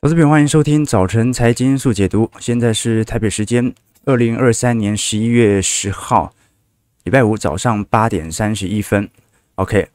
投资品，欢迎收听早晨财经速解读。现在是台北时间二零二三年十一月十号，礼拜五早上八点三十一分。OK，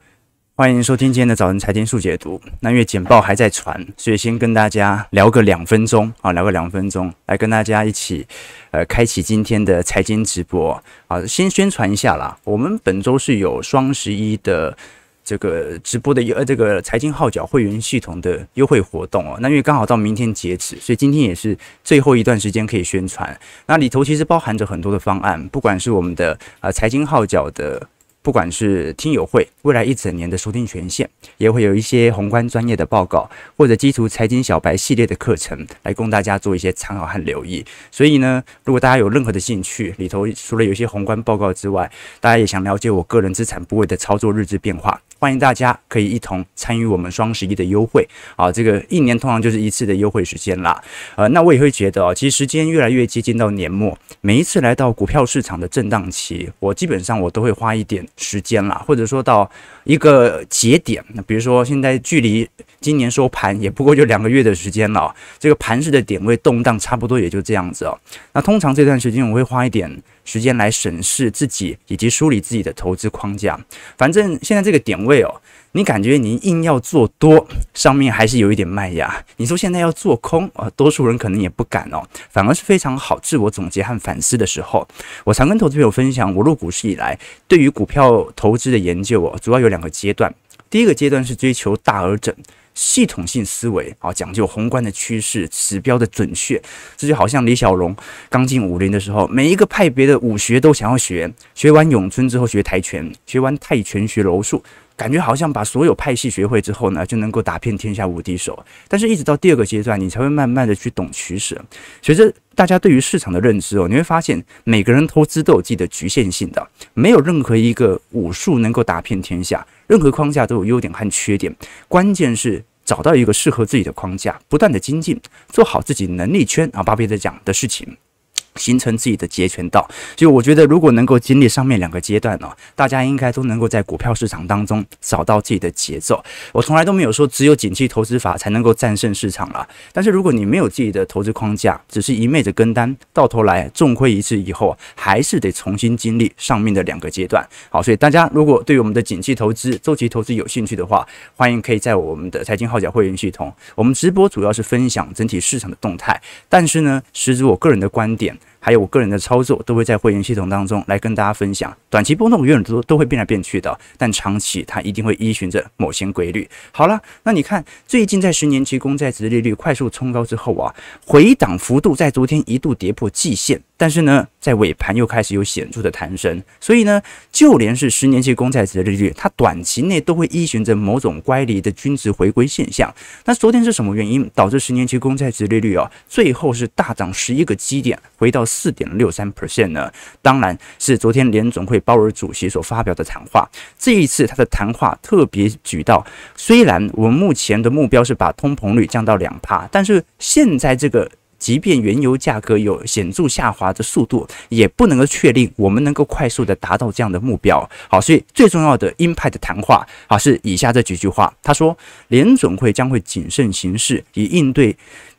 欢迎收听今天的早晨财经速解读。那因为简报还在传，所以先跟大家聊个两分钟啊，聊个两分钟，来跟大家一起呃开启今天的财经直播啊。先宣传一下啦，我们本周是有双十一的。这个直播的呃，这个财经号角会员系统的优惠活动哦，那因为刚好到明天截止，所以今天也是最后一段时间可以宣传。那里头其实包含着很多的方案，不管是我们的呃财经号角的。不管是听友会未来一整年的收听权限，也会有一些宏观专业的报告，或者基础财经小白系列的课程，来供大家做一些参考和留意。所以呢，如果大家有任何的兴趣，里头除了有一些宏观报告之外，大家也想了解我个人资产部位的操作日志变化，欢迎大家可以一同参与我们双十一的优惠啊！这个一年通常就是一次的优惠时间啦。呃，那我也会觉得哦，其实时间越来越接近到年末，每一次来到股票市场的震荡期，我基本上我都会花一点。时间啦，或者说到一个节点，那比如说现在距离今年收盘也不过就两个月的时间了，这个盘势的点位动荡差不多也就这样子哦。那通常这段时间我会花一点时间来审视自己以及梳理自己的投资框架，反正现在这个点位哦。你感觉你硬要做多，上面还是有一点卖压。你说现在要做空啊，多数人可能也不敢哦，反而是非常好自我总结和反思的时候。我常跟投资朋友分享，我入股市以来对于股票投资的研究哦，主要有两个阶段。第一个阶段是追求大而整、系统性思维啊，讲究宏观的趋势、指标的准确。这就好像李小龙刚进武林的时候，每一个派别的武学都想要学，学完咏春之后学跆拳，学完泰拳学柔术。感觉好像把所有派系学会之后呢，就能够打遍天下无敌手。但是，一直到第二个阶段，你才会慢慢的去懂取舍。随着大家对于市场的认知哦，你会发现每个人投资都有自己的局限性的，没有任何一个武术能够打遍天下，任何框架都有优点和缺点。关键是找到一个适合自己的框架，不断的精进，做好自己能力圈啊，巴菲特讲的事情。形成自己的截拳道，所以我觉得如果能够经历上面两个阶段呢，大家应该都能够在股票市场当中找到自己的节奏。我从来都没有说只有景气投资法才能够战胜市场了，但是如果你没有自己的投资框架，只是一昧的跟单，到头来重亏一次以后，还是得重新经历上面的两个阶段。好，所以大家如果对我们的景气投资、周期投资有兴趣的话，欢迎可以在我们的财经号角会员系统，我们直播主要是分享整体市场的动态，但是呢，实质我个人的观点。还有我个人的操作都会在会员系统当中来跟大家分享。短期波动永远都都会变来变去的，但长期它一定会依循着某些规律。好了，那你看最近在十年期公债值利率快速冲高之后啊，回档幅度在昨天一度跌破季线。但是呢，在尾盘又开始有显著的弹升，所以呢，就连是十年期公债殖利率，它短期内都会依循着某种乖离的均值回归现象。那昨天是什么原因导致十年期公债值利率啊，最后是大涨十一个基点，回到四点六三 percent 呢？当然是昨天联总会鲍尔主席所发表的谈话。这一次他的谈话特别举到，虽然我们目前的目标是把通膨率降到两趴，但是现在这个。即便原油价格有显著下滑的速度，也不能够确定我们能够快速的达到这样的目标。好，所以最重要的鹰派的谈话，啊，是以下这几句话。他说，联准会将会谨慎行事，以应对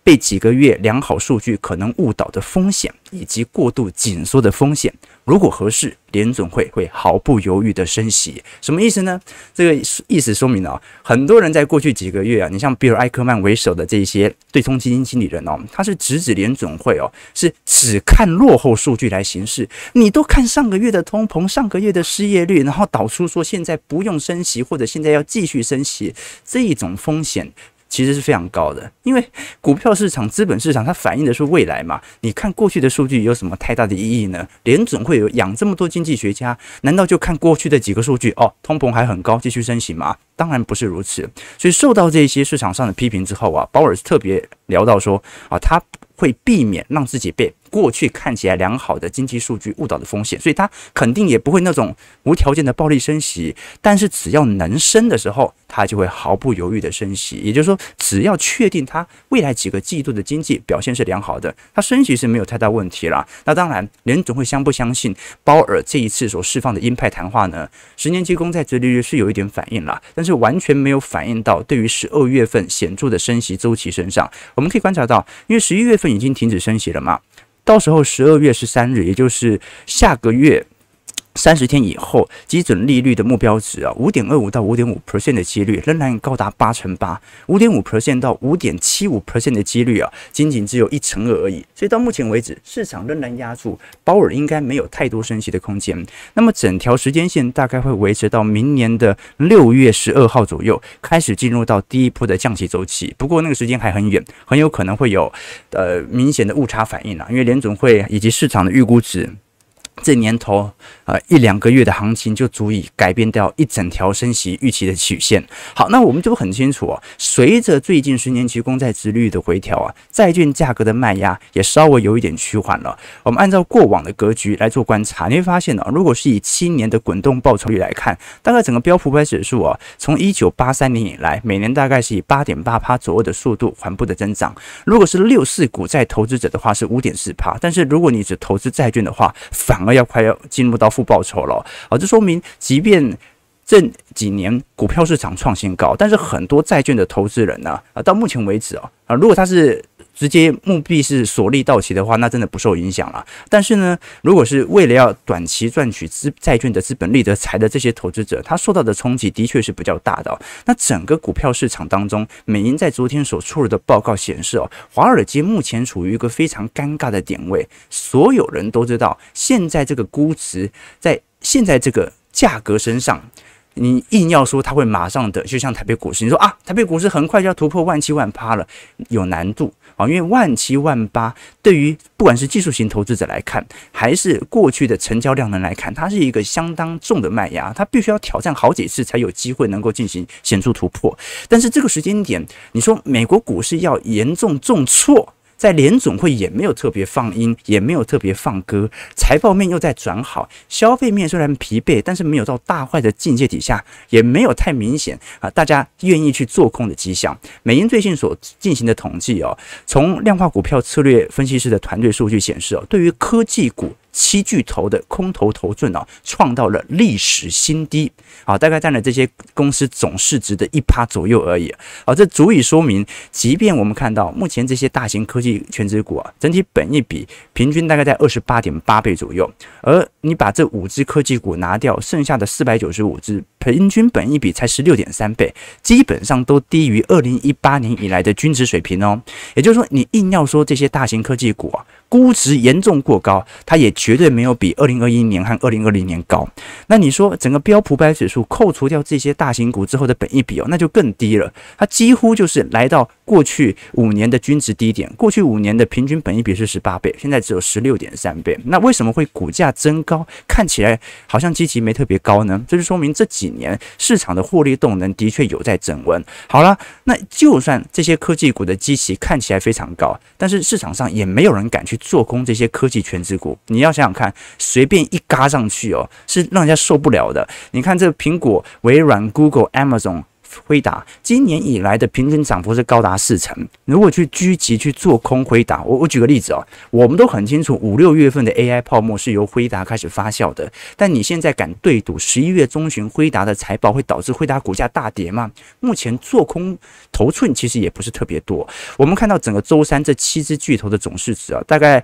被几个月良好数据可能误导的风险，以及过度紧缩的风险。如果合适，联总会会毫不犹豫的升息，什么意思呢？这个意思说明了，很多人在过去几个月啊，你像比尔艾克曼为首的这些对冲基金经理人哦，他是直指联总会哦，是只看落后数据来行事。你都看上个月的通膨，上个月的失业率，然后导出说现在不用升息，或者现在要继续升息，这一种风险。其实是非常高的，因为股票市场、资本市场它反映的是未来嘛。你看过去的数据有什么太大的意义呢？联总会有养这么多经济学家，难道就看过去的几个数据哦？通膨还很高，继续升息吗？当然不是如此。所以受到这些市场上的批评之后啊，鲍尔特别聊到说啊，他会避免让自己被过去看起来良好的经济数据误导的风险，所以它肯定也不会那种无条件的暴力升息。但是只要能升的时候，它就会毫不犹豫的升息。也就是说，只要确定它未来几个季度的经济表现是良好的，它升息是没有太大问题了。那当然，联总会相不相信鲍尔这一次所释放的鹰派谈话呢？十年期公债殖利率是有一点反应了，但是完全没有反映到对于十二月份显著的升息周期身上。我们可以观察到，因为十一月份已经停止升息了嘛，到时候十二月十三日，也就是下个月。三十天以后，基准利率的目标值啊，五点二五到五点五 percent 的几率仍然高达八成八，五点五 percent 到五点七五 percent 的几率啊，仅仅只有一成二而已。所以到目前为止，市场仍然压注鲍尔应该没有太多升息的空间。那么整条时间线大概会维持到明年的六月十二号左右，开始进入到第一波的降息周期。不过那个时间还很远，很有可能会有呃明显的误差反应啊，因为联总会以及市场的预估值。这年头，呃，一两个月的行情就足以改变掉一整条升息预期的曲线。好，那我们就很清楚哦，随着最近十年期公债殖利率的回调啊，债券价格的卖压也稍微有一点趋缓了。我们按照过往的格局来做观察，你会发现呢，如果是以七年的滚动报酬率来看，大概整个标普百指数啊，从一九八三年以来，每年大概是以八点八趴左右的速度缓步的增长。如果是六四股债投资者的话，是五点四趴，但是如果你只投资债券的话，反而要快要进入到负报酬了，啊，这说明即便这几年股票市场创新高，但是很多债券的投资人呢，啊，到目前为止啊，啊，如果他是。直接目的是锁利到期的话，那真的不受影响了。但是呢，如果是为了要短期赚取资债券的资本利得财的这些投资者，他受到的冲击的确是比较大的哦。那整个股票市场当中，美银在昨天所出炉的报告显示哦，华尔街目前处于一个非常尴尬的点位。所有人都知道，现在这个估值在现在这个价格身上。你硬要说它会马上的，就像台北股市，你说啊，台北股市很快就要突破万七万八了，有难度啊，因为万七万八对于不管是技术型投资者来看，还是过去的成交量能来看，它是一个相当重的卖压，它必须要挑战好几次才有机会能够进行显著突破。但是这个时间点，你说美国股市要严重重挫？在联总会也没有特别放音，也没有特别放歌，财报面又在转好，消费面虽然疲惫，但是没有到大坏的境界底下，也没有太明显啊，大家愿意去做空的迹象。美银最近所进行的统计哦，从量化股票策略分析师的团队数据显示哦，对于科技股。七巨头的空头头寸啊，创到了历史新低啊，大概占了这些公司总市值的一趴左右而已啊，这足以说明，即便我们看到目前这些大型科技权值股啊，整体本益比平均大概在二十八点八倍左右，而你把这五只科技股拿掉，剩下的四百九十五只平均本益比才十六点三倍，基本上都低于二零一八年以来的均值水平哦。也就是说，你硬要说这些大型科技股啊，估值严重过高，它也绝对没有比二零二一年和二零二零年高。那你说整个标普百指数扣除掉这些大型股之后的本益比哦，那就更低了。它几乎就是来到过去五年的均值低点。过去五年的平均本益比是十八倍，现在只有十六点三倍。那为什么会股价增高？看起来好像基期没特别高呢？这就说明这几年市场的获利动能的确有在增温。好了，那就算这些科技股的基期看起来非常高，但是市场上也没有人敢去。做空这些科技全值股，你要想想看，随便一嘎上去哦，是让人家受不了的。你看这苹果、微软、Google、Amazon、辉达，今年以来的平均涨幅是高达四成。如果去狙击去做空辉达，我我举个例子哦，我们都很清楚，五六月份的 AI 泡沫是由辉达开始发酵的。但你现在敢对赌十一月中旬辉达的财报会导致辉达股价大跌吗？目前做空头寸其实也不是特别多。我们看到整个周三这七只巨头的总市值啊，大概。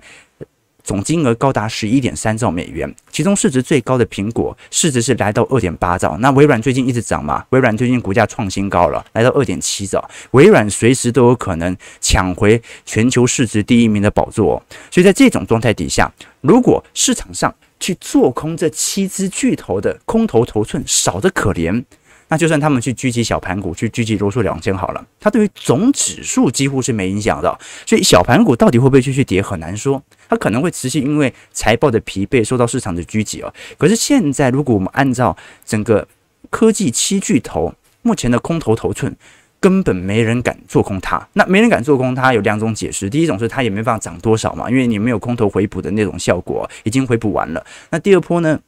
总金额高达十一点三兆美元，其中市值最高的苹果市值是来到二点八兆。那微软最近一直涨嘛，微软最近股价创新高了，来到二点七兆。微软随时都有可能抢回全球市值第一名的宝座哦。所以在这种状态底下，如果市场上去做空这七只巨头的空头头寸少得可怜。那就算他们去狙击小盘股，去狙击罗素两千好了，它对于总指数几乎是没影响的。所以小盘股到底会不会继续跌，很难说。它可能会持续因为财报的疲惫受到市场的狙击哦。可是现在如果我们按照整个科技七巨头目前的空头头寸，根本没人敢做空它。那没人敢做空它有两种解释，第一种是它也没办法涨多少嘛，因为你没有空头回补的那种效果，已经回补完了。那第二波呢？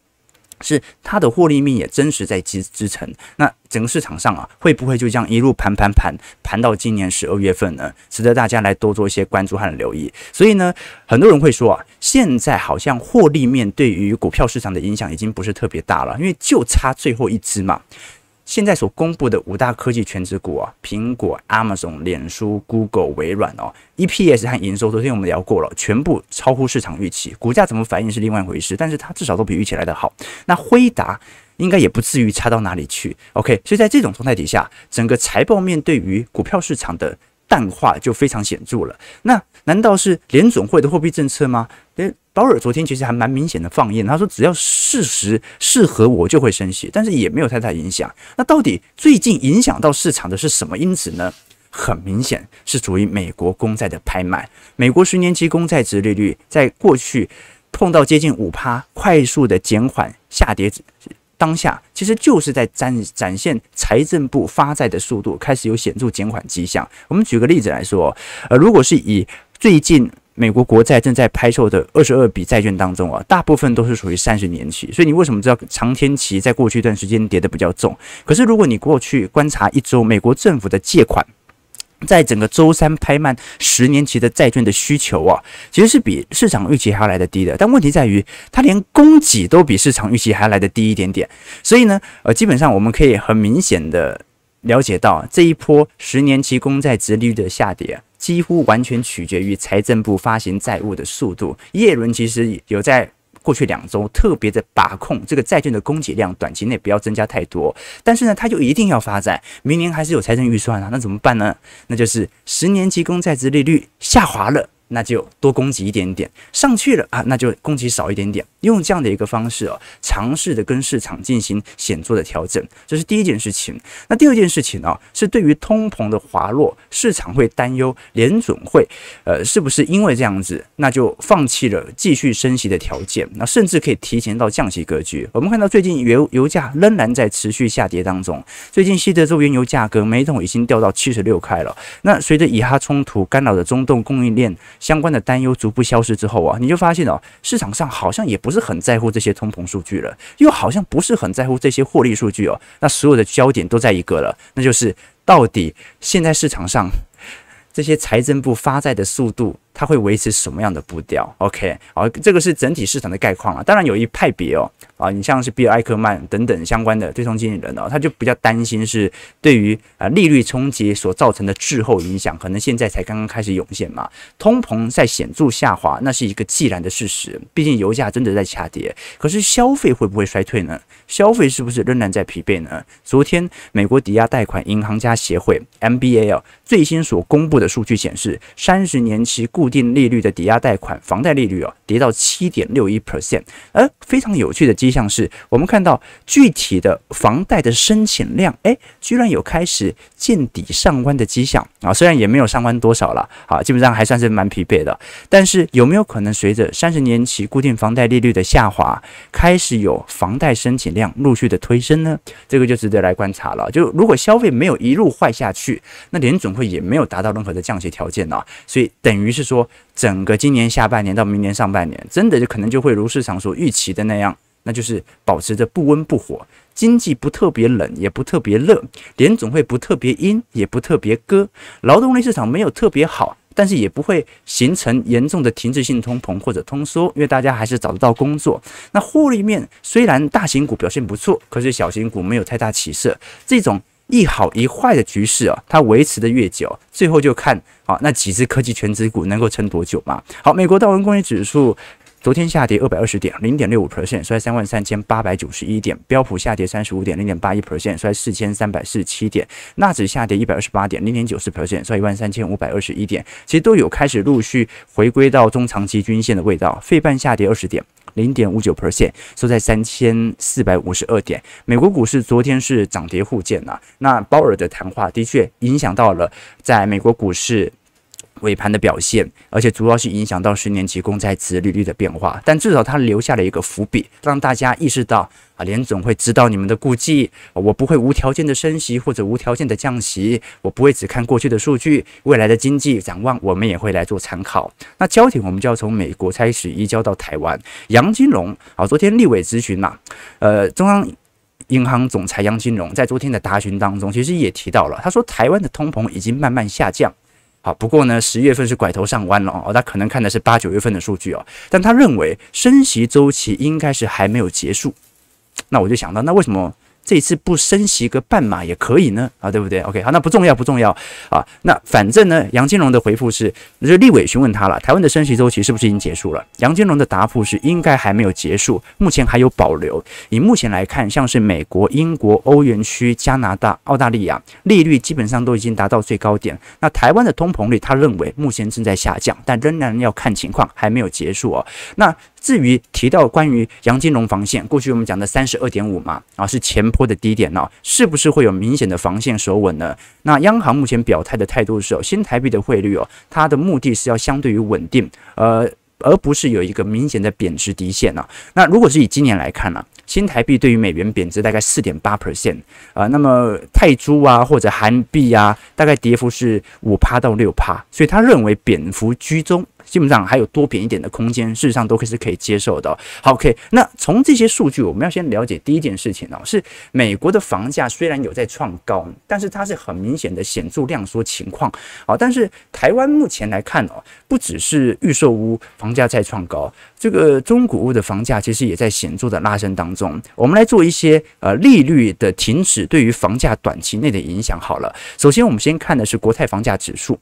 是它的获利面也真实在支支撑，那整个市场上啊，会不会就这样一路盘盘盘盘到今年十二月份呢？值得大家来多做一些关注和留意。所以呢，很多人会说啊，现在好像获利面对于股票市场的影响已经不是特别大了，因为就差最后一只嘛。现在所公布的五大科技权值股啊，苹果、Amazon、脸书、Google、微软哦，EPS 和营收，昨天我们聊过了，全部超乎市场预期，股价怎么反应是另外一回事，但是它至少都比预期来得好。那辉达应该也不至于差到哪里去，OK？所以在这种状态底下，整个财报面对于股票市场的淡化就非常显著了。那难道是联总会的货币政策吗？鲍尔昨天其实还蛮明显的放言，他说只要事实适合我就会升息，但是也没有太大影响。那到底最近影响到市场的是什么因子呢？很明显是属于美国公债的拍卖。美国十年期公债殖利率在过去碰到接近五趴，快速的减缓下跌当下，其实就是在展展现财政部发债的速度开始有显著减缓迹象。我们举个例子来说，呃，如果是以最近。美国国债正在拍售的二十二笔债券当中啊，大部分都是属于三十年期，所以你为什么知道长天期在过去一段时间跌得比较重？可是如果你过去观察一周，美国政府的借款，在整个周三拍卖十年期的债券的需求啊，其实是比市场预期还要来得低的。但问题在于，它连供给都比市场预期还要来得低一点点。所以呢，呃，基本上我们可以很明显的了解到，这一波十年期公债殖利率的下跌。几乎完全取决于财政部发行债务的速度。耶伦其实有在过去两周特别的把控这个债券的供给量，短期内不要增加太多。但是呢，他就一定要发债，明年还是有财政预算啊，那怎么办呢？那就是十年期公债殖利率下滑了。那就多供给一点点，上去了啊，那就供给少一点点，用这样的一个方式哦，尝试的跟市场进行显著的调整，这是第一件事情。那第二件事情呢，是对于通膨的滑落，市场会担忧联准会，呃，是不是因为这样子，那就放弃了继续升息的条件，那甚至可以提前到降息格局。我们看到最近油油价仍然在持续下跌当中，最近西德州原油价格每桶已经掉到七十六块了。那随着以哈冲突干扰的中东供应链。相关的担忧逐步消失之后啊，你就发现哦，市场上好像也不是很在乎这些通膨数据了，又好像不是很在乎这些获利数据哦。那所有的焦点都在一个了，那就是到底现在市场上这些财政部发债的速度。它会维持什么样的步调？OK，好，这个是整体市场的概况啊。当然有一派别哦，啊，你像是比尔艾克曼等等相关的对冲经理人哦，他就比较担心是对于啊利率冲击所造成的滞后影响，可能现在才刚刚开始涌现嘛。通膨在显著下滑，那是一个既然的事实。毕竟油价真的在下跌，可是消费会不会衰退呢？消费是不是仍然在疲惫呢？昨天美国抵押贷款银行家协会 MBA 最新所公布的数据显示，三十年期固固定利率的抵押贷款房贷利率啊，跌到七点六一 percent。而非常有趣的迹象是，我们看到具体的房贷的申请量，哎，居然有开始见底上弯的迹象啊！虽然也没有上弯多少了，啊，基本上还算是蛮疲惫的。但是有没有可能随着三十年期固定房贷利率的下滑，开始有房贷申请量陆续的推升呢？这个就值得来观察了。就如果消费没有一路坏下去，那联准会也没有达到任何的降息条件啊，所以等于是说。整个今年下半年到明年上半年，真的就可能就会如市场所预期的那样，那就是保持着不温不火，经济不特别冷，也不特别热，联总会不特别阴，也不特别割，劳动力市场没有特别好，但是也不会形成严重的停滞性通膨或者通缩，因为大家还是找得到工作。那获利面虽然大型股表现不错，可是小型股没有太大起色，这种。一好一坏的局势啊，它维持的越久，最后就看啊那几只科技全指股能够撑多久嘛。好，美国道琼工业指数昨天下跌二百二十点，零点六五 percent，收在三万三千八百九十一点。标普下跌三十五点，零点八一 percent，收在四千三百四十七点。纳指下跌一百二十八点，零点九四 percent，收在一万三千五百二十一点。其实都有开始陆续回归到中长期均线的味道。费半下跌二十点。零点五九 percent，收在三千四百五十二点。美国股市昨天是涨跌互见呐。那鲍尔的谈话的确影响到了在美国股市尾盘的表现，而且主要是影响到十年期公债殖利率的变化。但至少它留下了一个伏笔，让大家意识到啊，联总会知道你们的顾忌，我不会无条件的升息或者无条件的降息，我不会只看过去的数据，未来的经济展望我们也会来做参考。那焦点我们就要从美国开始移交到台湾。杨金龙啊，昨天立委咨询嘛，呃，中央。银行总裁杨金龙在昨天的答询当中，其实也提到了，他说台湾的通膨已经慢慢下降，好，不过呢，十月份是拐头上弯了哦，他可能看的是八九月份的数据哦，但他认为升息周期应该是还没有结束，那我就想到，那为什么？这一次不升息个半码也可以呢，啊，对不对？OK，好，那不重要，不重要啊。那反正呢，杨金龙的回复是，就立委询问他了，台湾的升息周期是不是已经结束了？杨金龙的答复是，应该还没有结束，目前还有保留。以目前来看，像是美国、英国、欧元区、加拿大、澳大利亚，利率基本上都已经达到最高点。那台湾的通膨率，他认为目前正在下降，但仍然要看情况，还没有结束哦。那至于提到关于杨金龙防线，过去我们讲的三十二点五嘛，啊是前坡的低点呢，是不是会有明显的防线守稳呢？那央行目前表态的态度是哦，新台币的汇率哦，它的目的是要相对于稳定，呃，而不是有一个明显的贬值底线呢。那如果是以今年来看呢，新台币对于美元贬值大概四点八 percent，啊，那么泰铢啊或者韩币啊，大概跌幅是五趴到六趴，所以他认为贬幅居中。基本上还有多贬一点的空间，事实上都可是可以接受的。好，OK，那从这些数据，我们要先了解第一件事情哦，是美国的房价虽然有在创高，但是它是很明显的显著量缩情况。好，但是台湾目前来看哦，不只是预售屋房价在创高，这个中古屋的房价其实也在显著的拉升当中。我们来做一些呃利率的停止对于房价短期内的影响。好了，首先我们先看的是国泰房价指数。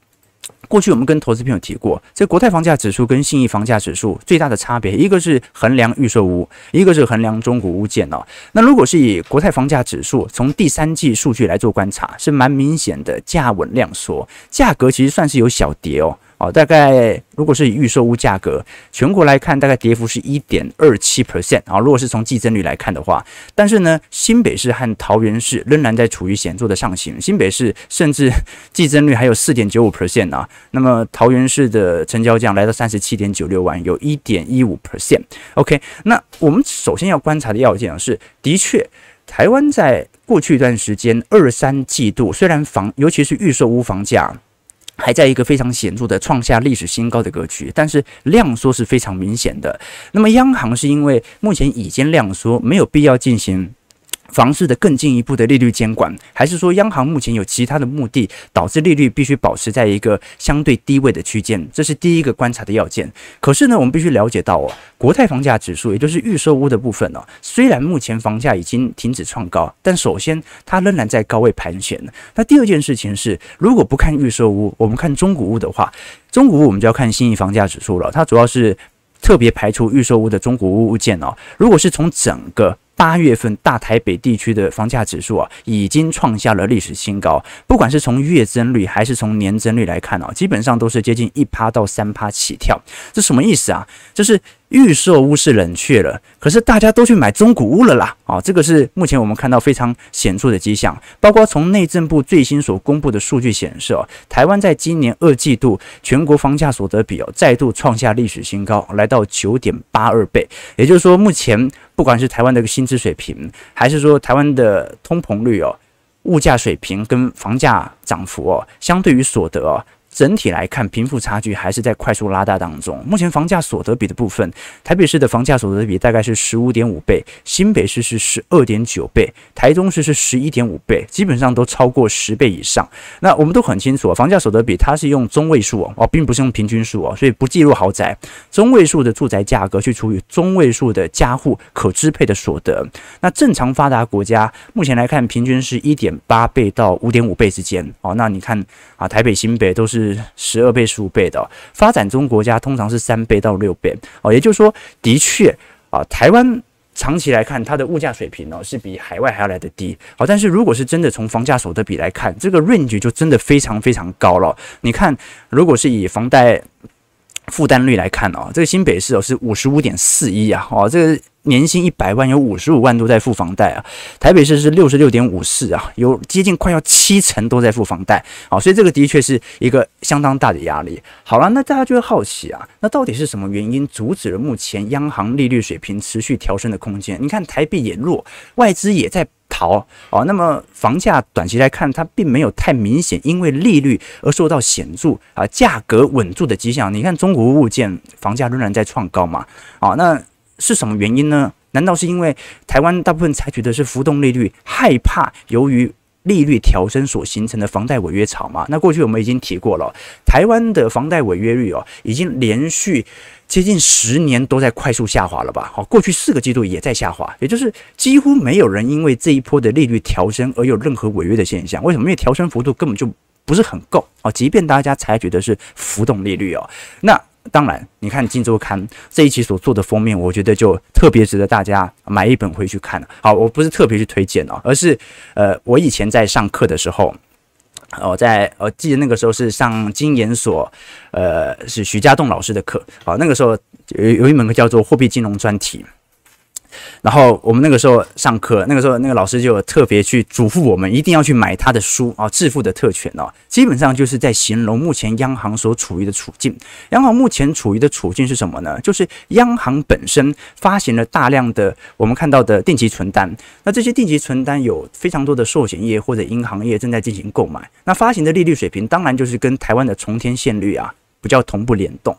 过去我们跟投资朋友提过，这国泰房价指数跟信义房价指数最大的差别，一个是衡量预售屋，一个是衡量中古屋建哦。那如果是以国泰房价指数从第三季数据来做观察，是蛮明显的价稳量缩，价格其实算是有小跌哦。哦，大概如果是以预售屋价格，全国来看，大概跌幅是一点二七 percent 啊。如果是从季增率来看的话，但是呢，新北市和桃园市仍然在处于显著的上行，新北市甚至 季增率还有四点九五 percent 啊。那么桃园市的成交价来到三十七点九六万，有一点一五 percent。OK，那我们首先要观察的要件是，的确，台湾在过去一段时间二三季度，虽然房尤其是预售屋房价。还在一个非常显著的创下历史新高的格局，但是量缩是非常明显的。那么央行是因为目前已经量缩，没有必要进行。房市的更进一步的利率监管，还是说央行目前有其他的目的，导致利率必须保持在一个相对低位的区间？这是第一个观察的要件。可是呢，我们必须了解到哦，国泰房价指数，也就是预售屋的部分哦，虽然目前房价已经停止创高，但首先它仍然在高位盘旋。那第二件事情是，如果不看预售屋，我们看中古屋的话，中古屋我们就要看新义房价指数了。它主要是特别排除预售屋的中古屋物件哦。如果是从整个八月份大台北地区的房价指数啊，已经创下了历史新高。不管是从月增率还是从年增率来看啊，基本上都是接近一趴到三趴起跳。这什么意思啊？就是。预售屋是冷却了，可是大家都去买中古屋了啦！啊，这个是目前我们看到非常显著的迹象。包括从内政部最新所公布的数据显示，哦，台湾在今年二季度全国房价所得比，再度创下历史新高，来到九点八二倍。也就是说，目前不管是台湾的一个薪资水平，还是说台湾的通膨率哦，物价水平跟房价涨幅哦，相对于所得哦。整体来看，贫富差距还是在快速拉大当中。目前房价所得比的部分，台北市的房价所得比大概是十五点五倍，新北市是十二点九倍，台中市是十一点五倍，基本上都超过十倍以上。那我们都很清楚，房价所得比它是用中位数哦，并不是用平均数哦，所以不计入豪宅，中位数的住宅价格去除以中位数的家户可支配的所得。那正常发达国家目前来看，平均是一点八倍到五点五倍之间哦。那你看啊，台北、新北都是。是十二倍、十五倍的、发展中国家通常是三倍到六倍哦，也就是说，的确啊，台湾长期来看，它的物价水平哦是比海外还要来得低。好，但是如果是真的从房价所得比来看，这个 range 就真的非常非常高了。你看，如果是以房贷负担率来看哦，这个新北市哦是五十五点四一啊，哦，这个年薪一百万有五十五万都在付房贷啊。台北市是六十六点五四啊，有接近快要七成都在付房贷，好，所以这个的确是一个相当大的压力。好了，那大家就会好奇啊，那到底是什么原因阻止了目前央行利率水平持续调升的空间？你看台币也弱，外资也在。逃哦，那么房价短期来看，它并没有太明显因为利率而受到显著啊价格稳住的迹象。你看中国物件房价仍然在创高嘛？啊，那是什么原因呢？难道是因为台湾大部分采取的是浮动利率，害怕由于利率调升所形成的房贷违约潮嘛？那过去我们已经提过了，台湾的房贷违约率哦，已经连续。接近十年都在快速下滑了吧？好，过去四个季度也在下滑，也就是几乎没有人因为这一波的利率调升而有任何违约的现象。为什么？因为调升幅度根本就不是很够啊！即便大家采取的是浮动利率哦，那当然，你看《金周刊》这一期所做的封面，我觉得就特别值得大家买一本回去看。好，我不是特别去推荐哦，而是呃，我以前在上课的时候。我在我记得那个时候是上金研所，呃，是徐家栋老师的课。好，那个时候有有一门课叫做货币金融专题。然后我们那个时候上课，那个时候那个老师就特别去嘱咐我们，一定要去买他的书啊，《致富的特权》哦，基本上就是在形容目前央行所处于的处境。央行目前处于的处境是什么呢？就是央行本身发行了大量的我们看到的定期存单，那这些定期存单有非常多的寿险业或者银行业正在进行购买，那发行的利率水平当然就是跟台湾的重天现率啊。不叫同步联动，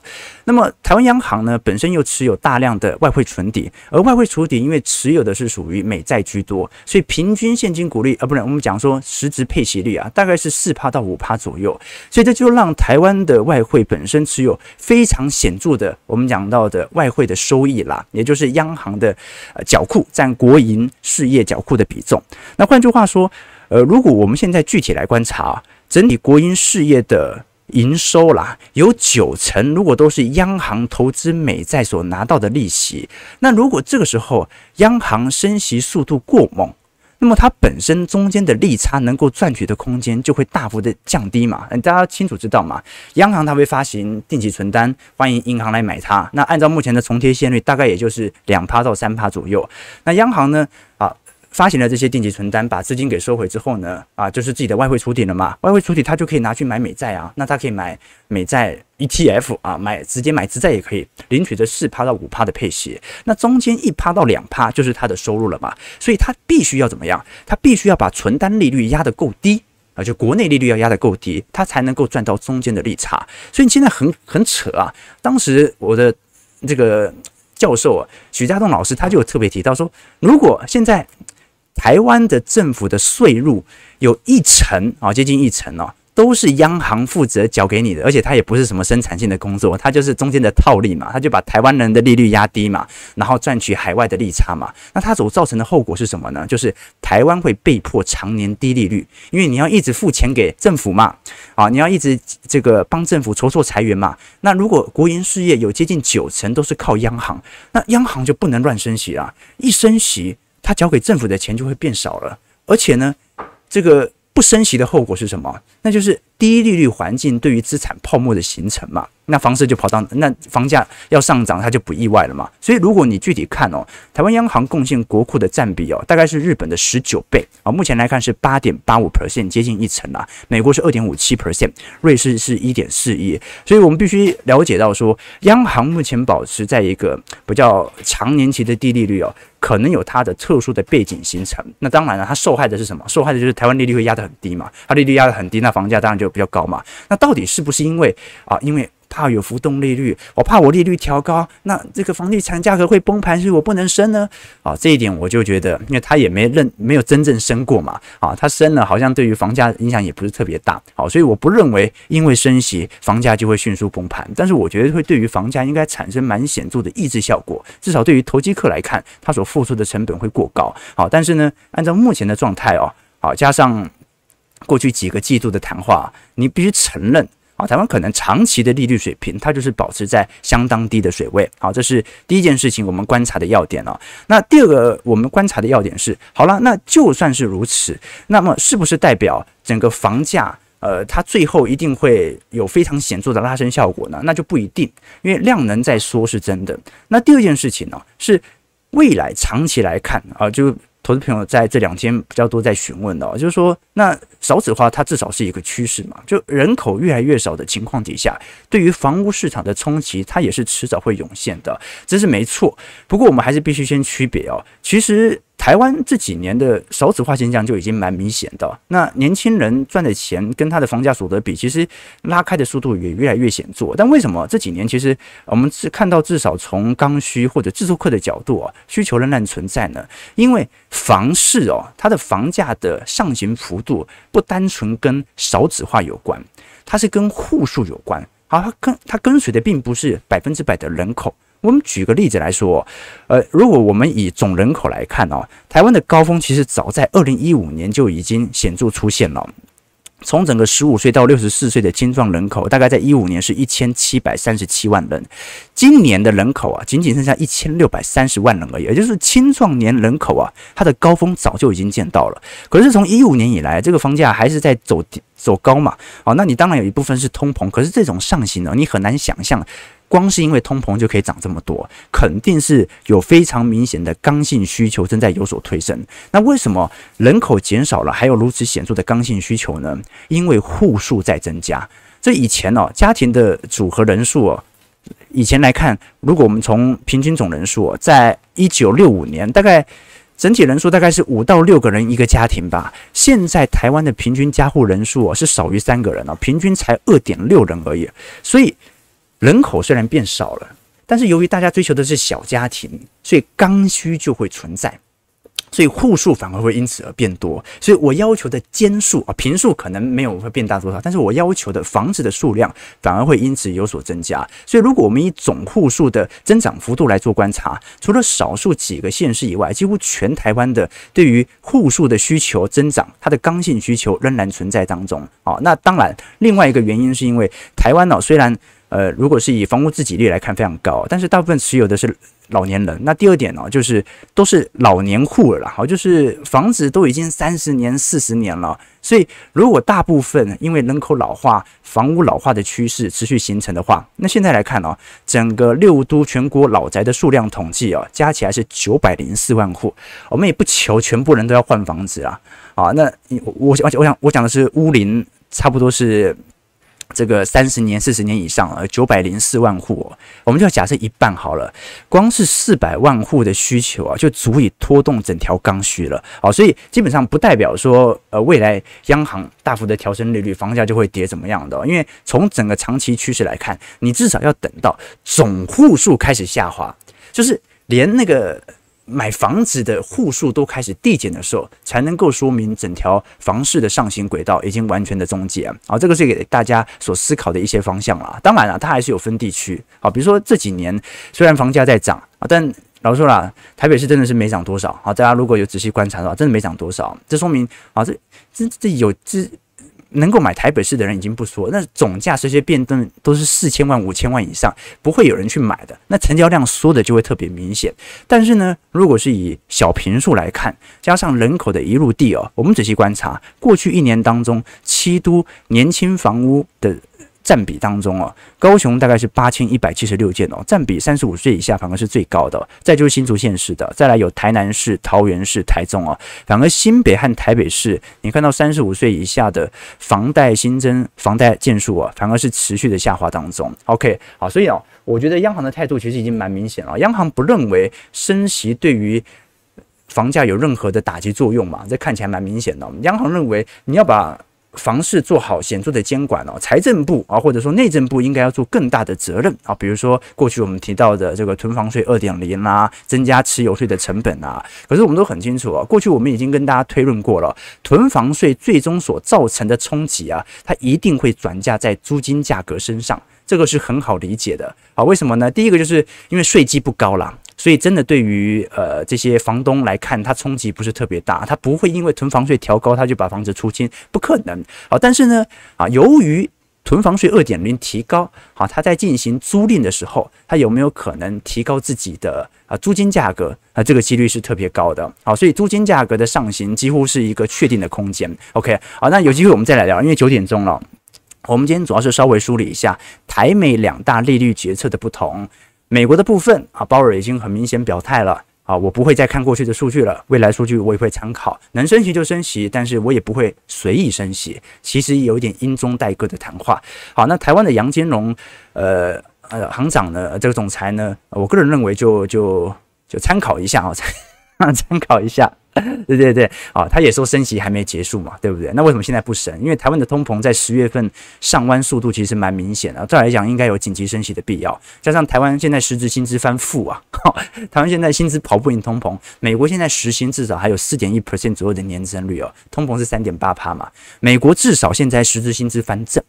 那么台湾央行呢，本身又持有大量的外汇存底，而外汇储底因为持有的是属于美债居多，所以平均现金股利啊，不然我们讲说实质配息率啊，大概是四趴到五趴左右，所以这就让台湾的外汇本身持有非常显著的我们讲到的外汇的收益啦，也就是央行的呃缴库占国营事业缴库的比重。那换句话说，呃，如果我们现在具体来观察整体国营事业的。营收啦，有九成如果都是央行投资美债所拿到的利息，那如果这个时候央行升息速度过猛，那么它本身中间的利差能够赚取的空间就会大幅的降低嘛？大家清楚知道嘛？央行它会发行定期存单，欢迎银行来买它。那按照目前的重贴现率，大概也就是两趴到三趴左右。那央行呢？啊。发行了这些定期存单，把资金给收回之后呢，啊，就是自己的外汇储底了嘛。外汇储底，他就可以拿去买美债啊。那他可以买美债 ETF 啊，买直接买资债也可以，领取这四趴到五趴的配息。那中间一趴到两趴就是他的收入了嘛。所以他必须要怎么样？他必须要把存单利率压得够低啊，就国内利率要压得够低，他才能够赚到中间的利差。所以你现在很很扯啊。当时我的这个教授啊，许家栋老师他就特别提到说，如果现在台湾的政府的税入有一成啊，接近一成哦，都是央行负责缴给你的，而且它也不是什么生产性的工作，它就是中间的套利嘛，它就把台湾人的利率压低嘛，然后赚取海外的利差嘛。那它所造成的后果是什么呢？就是台湾会被迫常年低利率，因为你要一直付钱给政府嘛，啊，你要一直这个帮政府筹措财源嘛。那如果国营事业有接近九成都是靠央行，那央行就不能乱升息啊，一升息。他交给政府的钱就会变少了，而且呢，这个不升息的后果是什么？那就是低利率环境对于资产泡沫的形成嘛。那房市就跑到那房价要上涨，它就不意外了嘛。所以如果你具体看哦，台湾央行贡献国库的占比哦，大概是日本的十九倍啊。目前来看是八点八五 percent，接近一成啊。美国是二点五七 percent，瑞士是一点四一。所以我们必须了解到说，央行目前保持在一个比较长年期的低利率哦，可能有它的特殊的背景形成。那当然了，它受害的是什么？受害的就是台湾利率会压得很低嘛。它利率压得很低，那房价当然就比较高嘛。那到底是不是因为啊？因为怕有浮动利率，我怕我利率调高，那这个房地产价格会崩盘，所以我不能升呢？啊，这一点我就觉得，因为他也没认没有真正升过嘛，啊，他升了，好像对于房价影响也不是特别大，好，所以我不认为因为升息房价就会迅速崩盘，但是我觉得会对于房价应该产生蛮显著的抑制效果，至少对于投机客来看，他所付出的成本会过高，好，但是呢，按照目前的状态哦，好，加上过去几个季度的谈话，你必须承认。啊，台湾可能长期的利率水平，它就是保持在相当低的水位。好，这是第一件事情，我们观察的要点哦。那第二个，我们观察的要点是，好了，那就算是如此，那么是不是代表整个房价呃，它最后一定会有非常显著的拉升效果呢？那就不一定，因为量能在缩是真的。那第二件事情呢，是未来长期来看啊，就。投资朋友在这两天比较多在询问的，就是说，那少子化它至少是一个趋势嘛，就人口越来越少的情况底下，对于房屋市场的冲击，它也是迟早会涌现的，这是没错。不过我们还是必须先区别哦，其实。台湾这几年的少子化现象就已经蛮明显的。那年轻人赚的钱跟他的房价所得比，其实拉开的速度也越来越显著。但为什么这几年其实我们是看到至少从刚需或者自住客的角度啊，需求仍然存在呢？因为房市哦，它的房价的上行幅度不单纯跟少子化有关，它是跟户数有关。好，它跟它跟随的并不是百分之百的人口。我们举个例子来说，呃，如果我们以总人口来看哦，台湾的高峰其实早在二零一五年就已经显著出现了。从整个十五岁到六十四岁的青壮人口，大概在一五年是一千七百三十七万人，今年的人口啊，仅仅剩下一千六百三十万人而已，也就是青壮年人口啊，它的高峰早就已经见到了。可是从一五年以来，这个房价还是在走走高嘛，哦，那你当然有一部分是通膨，可是这种上行呢，你很难想象。光是因为通膨就可以涨这么多，肯定是有非常明显的刚性需求正在有所推升。那为什么人口减少了还有如此显著的刚性需求呢？因为户数在增加。这以前哦，家庭的组合人数哦，以前来看，如果我们从平均总人数，在一九六五年，大概整体人数大概是五到六个人一个家庭吧。现在台湾的平均家户人数，是少于三个人哦，平均才二点六人而已。所以。人口虽然变少了，但是由于大家追求的是小家庭，所以刚需就会存在，所以户数反而会因此而变多。所以我要求的间数啊，坪数可能没有会变大多少，但是我要求的房子的数量反而会因此有所增加。所以如果我们以总户数的增长幅度来做观察，除了少数几个县市以外，几乎全台湾的对于户数的需求增长，它的刚性需求仍然存在当中啊。那当然，另外一个原因是因为台湾呢，虽然呃，如果是以房屋自给率来看，非常高，但是大部分持有的是老年人。那第二点呢，就是都是老年户了，好，就是房子都已经三十年、四十年了。所以，如果大部分因为人口老化、房屋老化的趋势持续形成的话，那现在来看呢，整个六都全国老宅的数量统计啊，加起来是九百零四万户。我们也不求全部人都要换房子啊，啊，那我我我想我讲的是屋龄差不多是。这个三十年、四十年以上了，九百零四万户，我们就要假设一半好了。光是四百万户的需求啊，就足以拖动整条刚需了。好，所以基本上不代表说，呃，未来央行大幅的调升利率，房价就会跌怎么样的。因为从整个长期趋势来看，你至少要等到总户数开始下滑，就是连那个。买房子的户数都开始递减的时候，才能够说明整条房市的上行轨道已经完全的终结啊！好，这个是给大家所思考的一些方向啦。当然了，它还是有分地区啊，比如说这几年虽然房价在涨啊，但老实说啦，台北市真的是没涨多少啊。大家如果有仔细观察的话，真的没涨多少，这说明啊，这这这有这。能够买台北市的人已经不说，那总价这些变动都是四千万、五千万以上，不会有人去买的。那成交量缩的就会特别明显。但是呢，如果是以小平数来看，加上人口的一路地哦，我们仔细观察，过去一年当中，七都年轻房屋的。占比当中哦，高雄大概是八千一百七十六件哦，占比三十五岁以下反而是最高的。再就是新竹县市的，再来有台南市、桃园市、台中哦，反而新北和台北市，你看到三十五岁以下的房贷新增房贷件数啊，反而是持续的下滑当中。OK，好，所以哦，我觉得央行的态度其实已经蛮明显了。央行不认为升息对于房价有任何的打击作用嘛？这看起来蛮明显的。央行认为你要把房市做好显著的监管哦，财政部啊，或者说内政部应该要做更大的责任啊。比如说过去我们提到的这个囤房税二点零啦，增加持有税的成本啊。可是我们都很清楚啊，过去我们已经跟大家推论过了，囤房税最终所造成的冲击啊，它一定会转嫁在租金价格身上，这个是很好理解的啊。为什么呢？第一个就是因为税基不高啦。所以，真的对于呃这些房东来看，它冲击不是特别大，他不会因为囤房税调高，他就把房子出清，不可能。好，但是呢，啊，由于囤房税二点零提高，好，他在进行租赁的时候，他有没有可能提高自己的啊租金价格啊？这个几率是特别高的，好，所以租金价格的上行几乎是一个确定的空间。OK，好，那有机会我们再来聊，因为九点钟了，我们今天主要是稍微梳理一下台美两大利率决策的不同。美国的部分啊，鲍尔已经很明显表态了。啊，我不会再看过去的数据了，未来数据我也会参考，能升息就升息，但是我也不会随意升息。其实有一点阴中带个的谈话。好，那台湾的杨金龙，呃呃，行长呢，这个总裁呢，我个人认为就就就参考一下啊，参考一下。对 对对，啊，他也说升息还没结束嘛，对不对？那为什么现在不升？因为台湾的通膨在十月份上弯速度其实蛮明显的，照来讲应该有紧急升息的必要。加上台湾现在实质薪资翻负啊，台湾现在薪资跑不赢通膨，美国现在实薪至少还有四点一 percent 左右的年增率哦，通膨是三点八趴嘛，美国至少现在实质薪资翻正。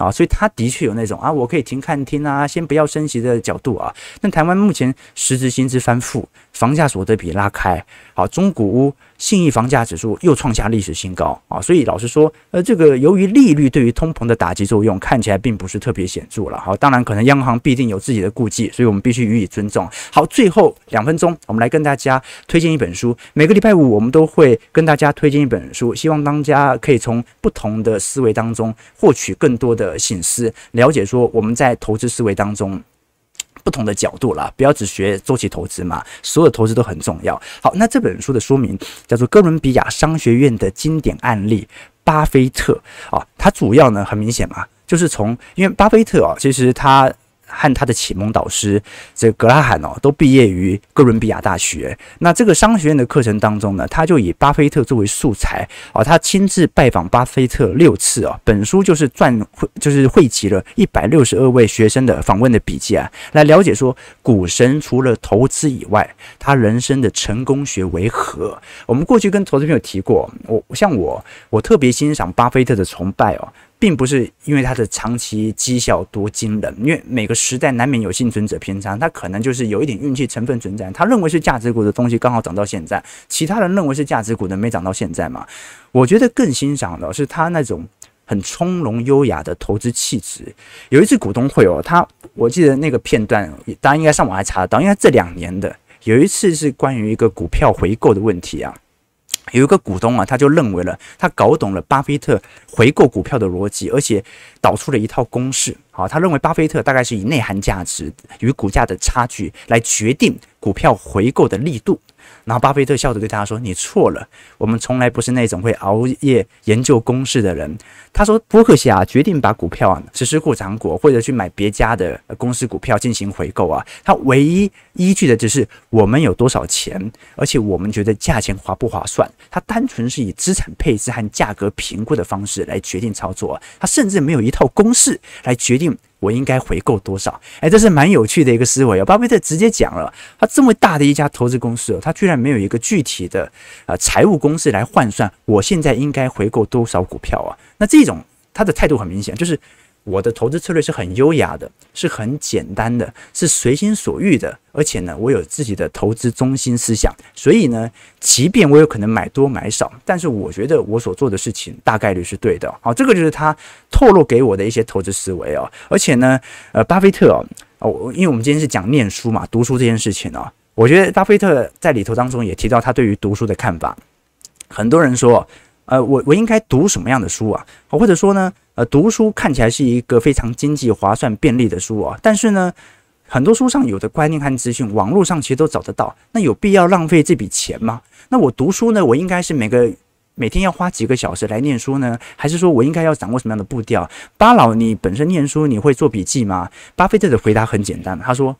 啊，所以他的确有那种啊，我可以停看听啊，先不要升息的角度啊。那台湾目前实质薪资翻负，房价所得比拉开，好，中古屋信义房价指数又创下历史新高啊。所以老实说，呃，这个由于利率对于通膨的打击作用看起来并不是特别显著了。好，当然可能央行必定有自己的顾忌，所以我们必须予以尊重。好，最后两分钟，我们来跟大家推荐一本书。每个礼拜五我们都会跟大家推荐一本书，希望大家可以从不同的思维当中获取更多的。省思了解说，我们在投资思维当中 不同的角度了，不要只学周期投资嘛，所有投资都很重要。好，那这本书的书名叫做《哥伦比亚商学院的经典案例：巴菲特》啊，它主要呢很明显嘛，就是从因为巴菲特啊，其实他。和他的启蒙导师这格拉罕哦，都毕业于哥伦比亚大学。那这个商学院的课程当中呢，他就以巴菲特作为素材啊，他亲自拜访巴菲特六次啊。本书就是撰汇，就是汇集了一百六十二位学生的访问的笔记啊，来了解说股神除了投资以外，他人生的成功学为何？我们过去跟投资朋友提过，我像我，我特别欣赏巴菲特的崇拜哦。并不是因为他的长期绩效多惊人，因为每个时代难免有幸存者偏差，他可能就是有一点运气成分存在。他认为是价值股的东西刚好涨到现在，其他人认为是价值股的没涨到现在嘛。我觉得更欣赏的是他那种很从容优雅的投资气质。有一次股东会哦，他我记得那个片段，大家应该上网还查得到，因为这两年的有一次是关于一个股票回购的问题啊。有一个股东啊，他就认为了，他搞懂了巴菲特回购股票的逻辑，而且导出了一套公式。好，他认为巴菲特大概是以内涵价值与股价的差距来决定股票回购的力度。然后巴菲特笑着对他说：“你错了，我们从来不是那种会熬夜研究公式的人。”他说：“伯克希尔决定把股票啊实施过涨股，或者去买别家的公司股票进行回购啊，他唯一依据的只是我们有多少钱，而且我们觉得价钱划不划算。他单纯是以资产配置和价格评估的方式来决定操作，他甚至没有一套公式来决定。”我应该回购多少？哎，这是蛮有趣的一个思维。巴菲特直接讲了，他这么大的一家投资公司哦，他居然没有一个具体的呃财务公式来换算，我现在应该回购多少股票啊？那这种他的态度很明显，就是。我的投资策略是很优雅的，是很简单的，是随心所欲的，而且呢，我有自己的投资中心思想，所以呢，即便我有可能买多买少，但是我觉得我所做的事情大概率是对的。好，这个就是他透露给我的一些投资思维哦。而且呢，呃，巴菲特哦，哦，因为我们今天是讲念书嘛，读书这件事情哦，我觉得巴菲特在里头当中也提到他对于读书的看法。很多人说，呃，我我应该读什么样的书啊？或者说呢？呃，读书看起来是一个非常经济划算、便利的书啊，但是呢，很多书上有的观念和资讯，网络上其实都找得到。那有必要浪费这笔钱吗？那我读书呢，我应该是每个每天要花几个小时来念书呢，还是说我应该要掌握什么样的步调？巴老，你本身念书你会做笔记吗？巴菲特的回答很简单，他说：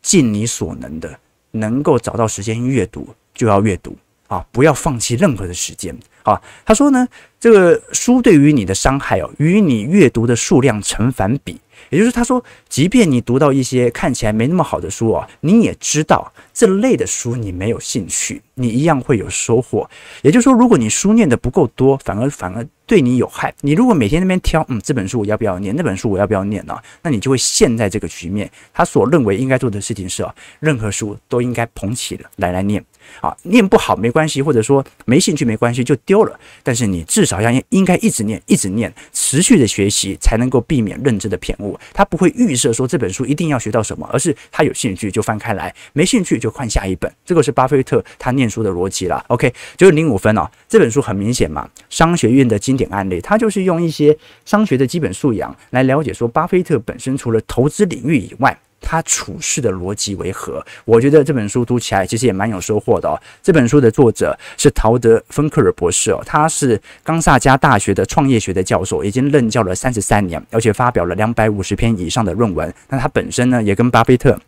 尽你所能的，能够找到时间阅读就要阅读啊，不要放弃任何的时间。啊，他说呢，这个书对于你的伤害哦，与你阅读的数量成反比。也就是他说，即便你读到一些看起来没那么好的书哦，你也知道这类的书你没有兴趣，你一样会有收获。也就是说，如果你书念得不够多，反而反而对你有害。你如果每天那边挑，嗯，这本书我要不要念？那本书我要不要念呢？那你就会陷在这个局面。他所认为应该做的事情是哦，任何书都应该捧起来来念。啊，念不好没关系，或者说没兴趣没关系，就丢了。但是你至少要应该一直念，一直念，持续的学习，才能够避免认知的偏误。他不会预设说这本书一定要学到什么，而是他有兴趣就翻开来，没兴趣就换下一本。这个是巴菲特他念书的逻辑啦。OK，九点零五分哦，这本书很明显嘛，商学院的经典案例，他就是用一些商学的基本素养来了解说，巴菲特本身除了投资领域以外。他处事的逻辑为何？我觉得这本书读起来其实也蛮有收获的哦。这本书的作者是陶德·芬克尔博士哦，他是冈萨加大学的创业学的教授，已经任教了三十三年，而且发表了两百五十篇以上的论文。那他本身呢，也跟巴菲特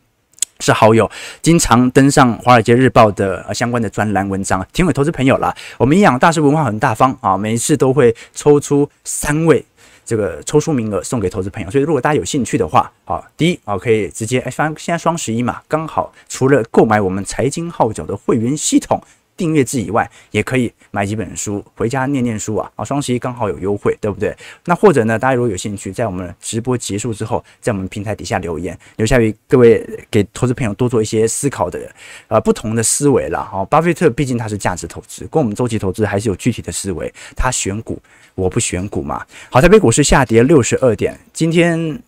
是好友，经常登上《华尔街日报》的相关的专栏文章。挺有投资朋友了，我们一样大师文化很大方啊，每一次都会抽出三位。这个抽出名额送给投资朋友，所以如果大家有兴趣的话，好，第一啊，可以直接哎，双现在双十一嘛，刚好除了购买我们财经号角的会员系统订阅制以外，也可以买几本书回家念念书啊，啊，双十一刚好有优惠，对不对？那或者呢，大家如果有兴趣，在我们直播结束之后，在我们平台底下留言，留下于各位给投资朋友多做一些思考的呃不同的思维了。哈，巴菲特毕竟他是价值投资，跟我们周期投资还是有具体的思维，他选股。我不选股嘛。好，台北股市下跌六十二点，今天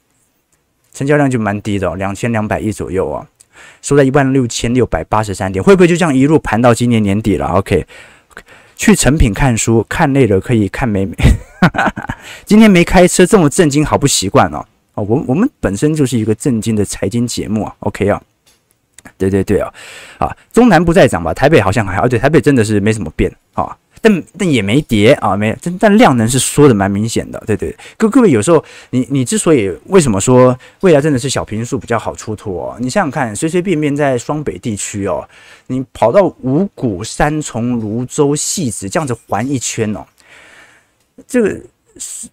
成交量就蛮低的哦，两千两百亿左右啊，收在一万六千六百八十三点，会不会就这样一路盘到今年年底了？OK，去成品看书，看累了可以看美美。今天没开车，这么震惊，好不习惯哦。哦，我我们本身就是一个震惊的财经节目啊。OK 啊，对对对啊，啊，中南不在涨吧，台北好像还好，对，台北真的是没什么变啊。但但也没跌啊，没，但但量能是缩的蛮明显的，对对。各各位有时候你你之所以为什么说未来真的是小平数比较好出脱哦？你想想看，随随便便在双北地区哦，你跑到五股、三重、芦洲、戏子这样子环一圈哦，这个。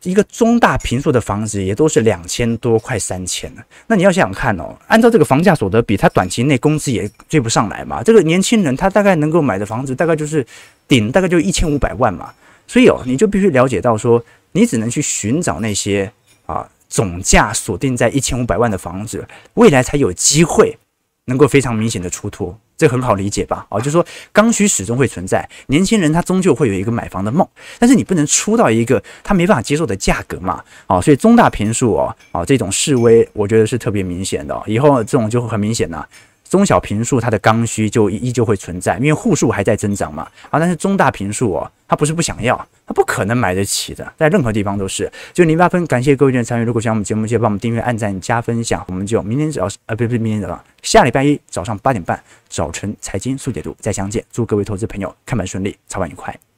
一个中大平数的房子也都是两千多，快三千了。那你要想想看哦，按照这个房价所得比，他短期内工资也追不上来嘛。这个年轻人他大概能够买的房子大概就是顶大概就一千五百万嘛。所以哦，你就必须了解到说，你只能去寻找那些啊总价锁定在一千五百万的房子，未来才有机会能够非常明显的出脱。这很好理解吧？啊，就是说刚需始终会存在，年轻人他终究会有一个买房的梦，但是你不能出到一个他没办法接受的价格嘛？啊，所以中大平数哦，啊，这种示威，我觉得是特别明显的。以后这种就会很明显了。中小坪数它的刚需就依旧会存在，因为户数还在增长嘛。啊，但是中大坪数哦，它不是不想要，它不可能买得起的，在任何地方都是。就零八分，感谢各位的参与。如果喜欢我们节目，记得帮我们订阅、按赞、加分享。我们就明天早上，呃，不不，明天早上，下礼拜一早上八点半，早晨财经速解读再相见。祝各位投资朋友看盘顺利，操盘愉快。